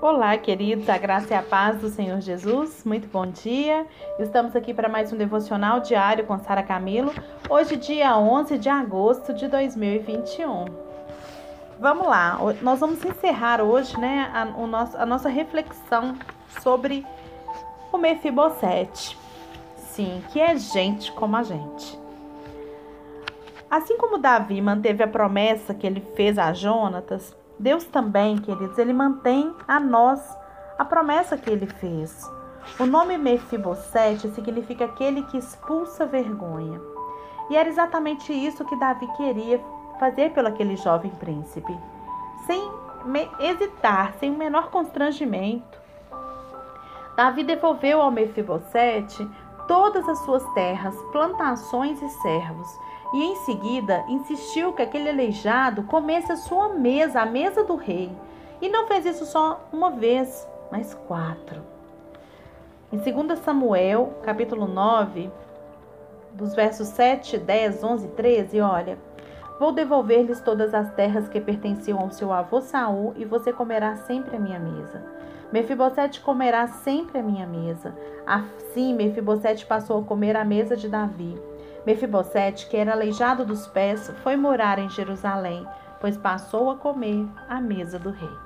Olá, queridos, a graça e a paz do Senhor Jesus. Muito bom dia. Estamos aqui para mais um devocional diário com Sara Camilo. Hoje, dia 11 de agosto de 2021. Vamos lá, nós vamos encerrar hoje né, a, o nosso, a nossa reflexão sobre o Mefibosete. Sim, que é gente como a gente. Assim como Davi manteve a promessa que ele fez a Jonatas, Deus também, queridos, ele mantém a nós a promessa que ele fez. O nome Mefibosete significa aquele que expulsa vergonha. E era exatamente isso que Davi queria fazer pelo aquele jovem príncipe. Sem hesitar, sem o menor constrangimento. Davi devolveu ao Mefibosete todas as suas terras, plantações e servos, e em seguida insistiu que aquele aleijado comesse a sua mesa, a mesa do rei. E não fez isso só uma vez, mas quatro. Em 2 Samuel, capítulo 9, dos versos 7, 10, 11 e 13, olha: Vou devolver-lhes todas as terras que pertenciam ao seu avô Saul, e você comerá sempre a minha mesa. Mefibosete comerá sempre a minha mesa. Assim, Mefibosete passou a comer a mesa de Davi. Mefibosete, que era aleijado dos pés, foi morar em Jerusalém, pois passou a comer à mesa do rei.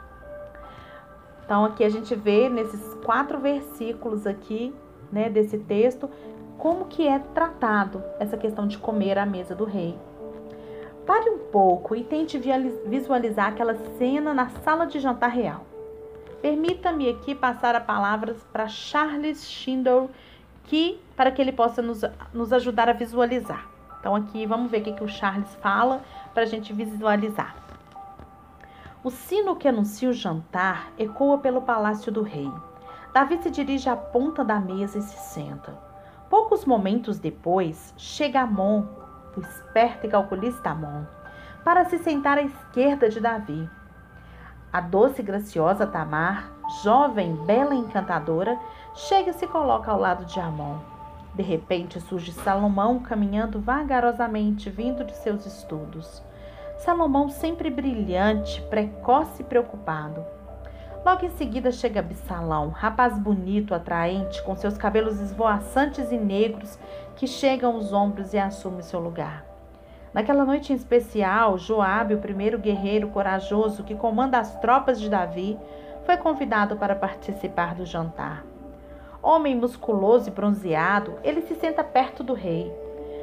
Então aqui a gente vê nesses quatro versículos aqui, né, desse texto, como que é tratado essa questão de comer à mesa do rei. Pare um pouco e tente visualizar aquela cena na sala de jantar real. Permita-me aqui passar a palavra para Charles Schindler, para que ele possa nos, nos ajudar a visualizar. Então aqui vamos ver o que, que o Charles fala para a gente visualizar. O sino que anuncia o jantar ecoa pelo palácio do rei. Davi se dirige à ponta da mesa e se senta. Poucos momentos depois, chega Amon, o esperto e calculista Amon, para se sentar à esquerda de Davi. A doce e graciosa Tamar, jovem, bela e encantadora, chega e se coloca ao lado de Amon. De repente surge Salomão caminhando vagarosamente, vindo de seus estudos. Salomão sempre brilhante, precoce e preocupado. Logo em seguida chega Absalão, rapaz bonito, atraente, com seus cabelos esvoaçantes e negros que chegam aos ombros e assume seu lugar. Naquela noite em especial, Joabe, o primeiro guerreiro corajoso que comanda as tropas de Davi, foi convidado para participar do jantar. Homem musculoso e bronzeado, ele se senta perto do rei.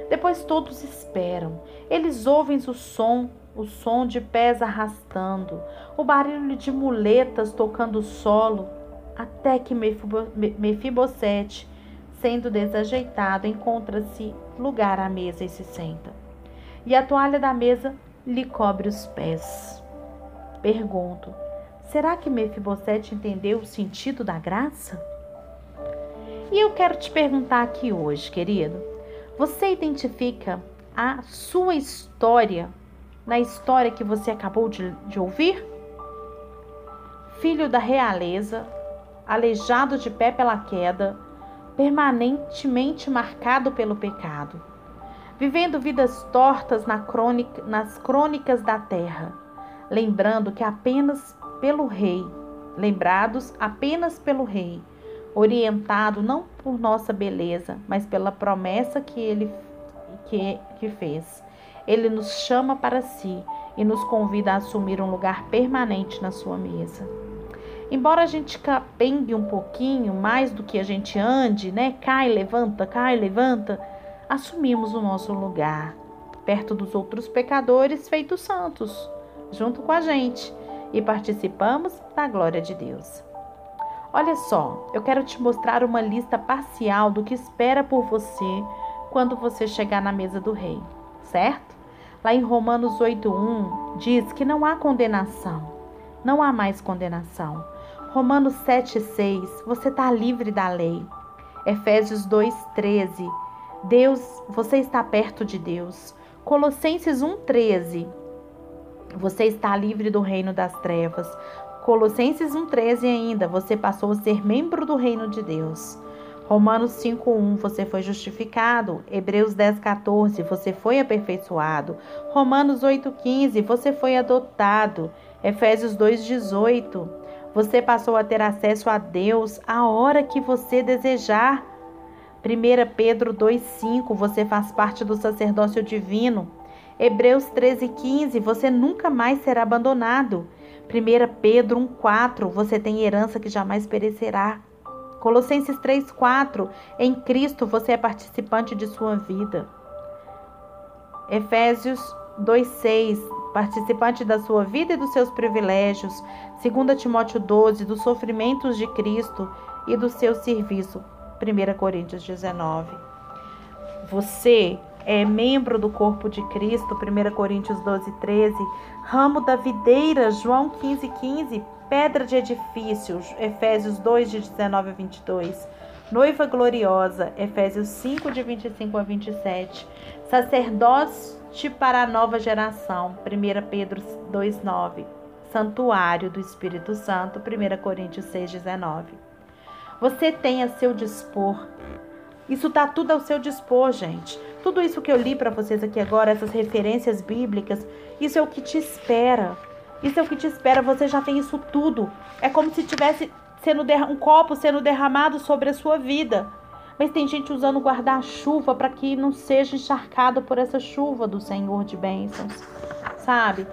Depois todos esperam. Eles ouvem o som, o som de pés arrastando, o barulho de muletas tocando o solo, até que Mefibosete, sendo desajeitado, encontra-se lugar à mesa e se senta. E a toalha da mesa lhe cobre os pés. Pergunto: será que Mefibosete entendeu o sentido da graça? E eu quero te perguntar aqui hoje, querido: você identifica a sua história na história que você acabou de, de ouvir? Filho da realeza, aleijado de pé pela queda, permanentemente marcado pelo pecado, vivendo vidas tortas na crônica, nas crônicas da terra, lembrando que apenas pelo rei, lembrados apenas pelo rei, orientado não por nossa beleza, mas pela promessa que ele que, que fez. Ele nos chama para si e nos convida a assumir um lugar permanente na sua mesa. Embora a gente capengue um pouquinho mais do que a gente ande, né? Cai, levanta, cai, levanta, assumimos o nosso lugar perto dos outros pecadores feitos santos, junto com a gente, e participamos da glória de Deus. Olha só, eu quero te mostrar uma lista parcial do que espera por você quando você chegar na mesa do rei, certo? Lá em Romanos 8:1 diz que não há condenação. Não há mais condenação. Romanos 7:6, você está livre da lei. Efésios 2:13, Deus, você está perto de Deus. Colossenses 1:13, você está livre do reino das trevas. Colossenses 1,13 ainda, você passou a ser membro do reino de Deus. Romanos 5,1, você foi justificado. Hebreus 10,14, você foi aperfeiçoado. Romanos 8,15, você foi adotado. Efésios 2,18, Você passou a ter acesso a Deus a hora que você desejar. 1 Pedro 2,5 Você faz parte do sacerdócio divino. Hebreus 13,15 Você nunca mais será abandonado. 1 Pedro 1,4 Você tem herança que jamais perecerá. Colossenses 3,4 Em Cristo você é participante de sua vida. Efésios 2,6 Participante da sua vida e dos seus privilégios. 2 Timóteo 12 Dos sofrimentos de Cristo e do seu serviço. 1 Coríntios 19 Você é membro do corpo de Cristo, 1 Coríntios 12, 13, ramo da videira, João 15, 15, pedra de edifício, Efésios 2, de 19 a 22, noiva gloriosa, Efésios 5, de 25 a 27, sacerdote para a nova geração, 1 Pedro 2, 9, santuário do Espírito Santo, 1 Coríntios 6, 19. Você tem a seu dispor isso está tudo ao seu dispor, gente. Tudo isso que eu li para vocês aqui agora, essas referências bíblicas, isso é o que te espera. Isso é o que te espera. Você já tem isso tudo. É como se tivesse sendo um copo sendo derramado sobre a sua vida. Mas tem gente usando guarda-chuva para que não seja encharcado por essa chuva do Senhor de bênçãos. Sabe?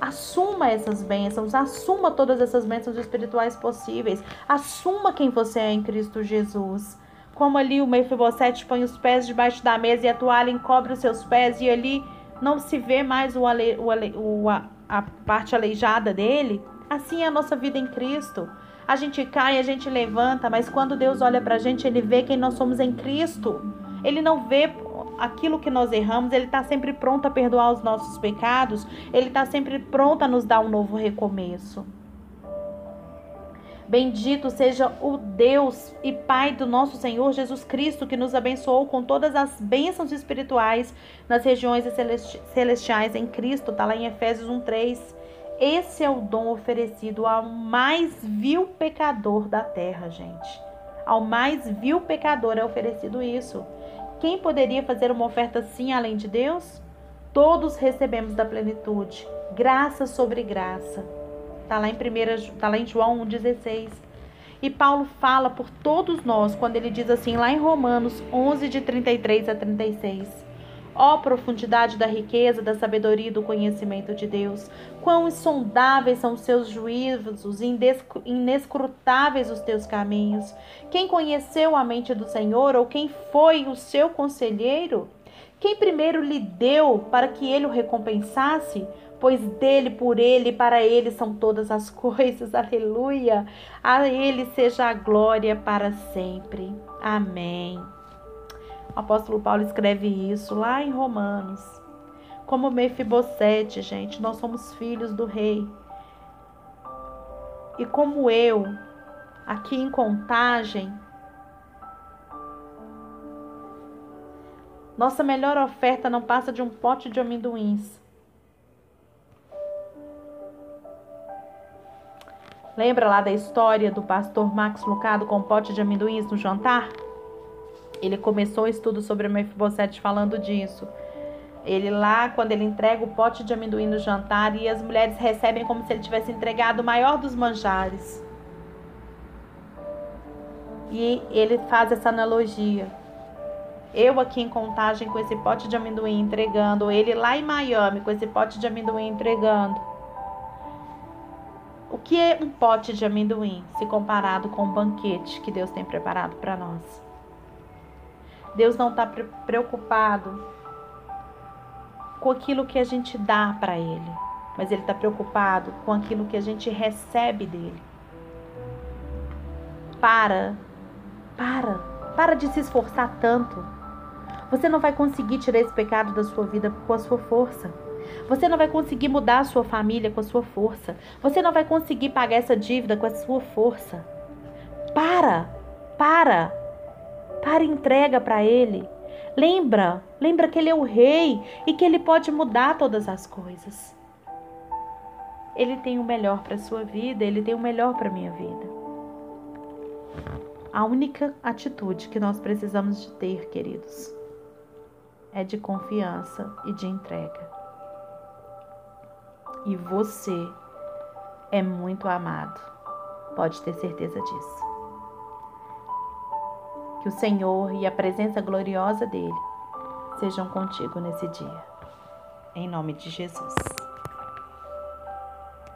Assuma essas bênçãos, assuma todas essas bênçãos espirituais possíveis. Assuma quem você é em Cristo Jesus. Como ali o Mefibosete põe os pés debaixo da mesa e a toalha encobre os seus pés e ali não se vê mais o, ale, o, ale, o a, a parte aleijada dele, assim é a nossa vida em Cristo. A gente cai, a gente levanta, mas quando Deus olha para a gente, Ele vê quem nós somos em Cristo. Ele não vê aquilo que nós erramos, Ele está sempre pronto a perdoar os nossos pecados, Ele está sempre pronto a nos dar um novo recomeço. Bendito seja o Deus e Pai do nosso Senhor Jesus Cristo, que nos abençoou com todas as bênçãos espirituais nas regiões celestiais em Cristo. Está lá em Efésios 1,3. Esse é o dom oferecido ao mais vil pecador da terra, gente. Ao mais vil pecador é oferecido isso. Quem poderia fazer uma oferta assim além de Deus? Todos recebemos da plenitude, graça sobre graça. Está lá em tá lá em João 1:16. E Paulo fala por todos nós quando ele diz assim lá em Romanos 11 de 33 a 36. Ó oh, profundidade da riqueza, da sabedoria e do conhecimento de Deus, quão insondáveis são os seus juízos, inescrutáveis os teus caminhos. Quem conheceu a mente do Senhor ou quem foi o seu conselheiro? Quem primeiro lhe deu para que ele o recompensasse? Pois dele, por ele, para ele são todas as coisas. Aleluia. A ele seja a glória para sempre. Amém. O apóstolo Paulo escreve isso lá em Romanos. Como Mefibosete, gente, nós somos filhos do rei. E como eu, aqui em contagem, nossa melhor oferta não passa de um pote de amendoins. Lembra lá da história do pastor Max Lucado com um pote de amendoins no jantar? Ele começou o estudo sobre Mefibosete falando disso. Ele lá, quando ele entrega o pote de amendoim no jantar e as mulheres recebem como se ele tivesse entregado o maior dos manjares. E ele faz essa analogia. Eu aqui em contagem com esse pote de amendoim entregando, ele lá em Miami com esse pote de amendoim entregando. O que é um pote de amendoim se comparado com o banquete que Deus tem preparado para nós? Deus não está preocupado com aquilo que a gente dá para Ele, mas Ele está preocupado com aquilo que a gente recebe dele. Para, para, para de se esforçar tanto. Você não vai conseguir tirar esse pecado da sua vida com a sua força. Você não vai conseguir mudar a sua família com a sua força. Você não vai conseguir pagar essa dívida com a sua força. Para, para, para entrega para Ele. Lembra, lembra que Ele é o Rei e que Ele pode mudar todas as coisas. Ele tem o melhor para sua vida, Ele tem o melhor para minha vida. A única atitude que nós precisamos de ter, queridos, é de confiança e de entrega e você é muito amado. Pode ter certeza disso. Que o Senhor e a presença gloriosa dele sejam contigo nesse dia. Em nome de Jesus.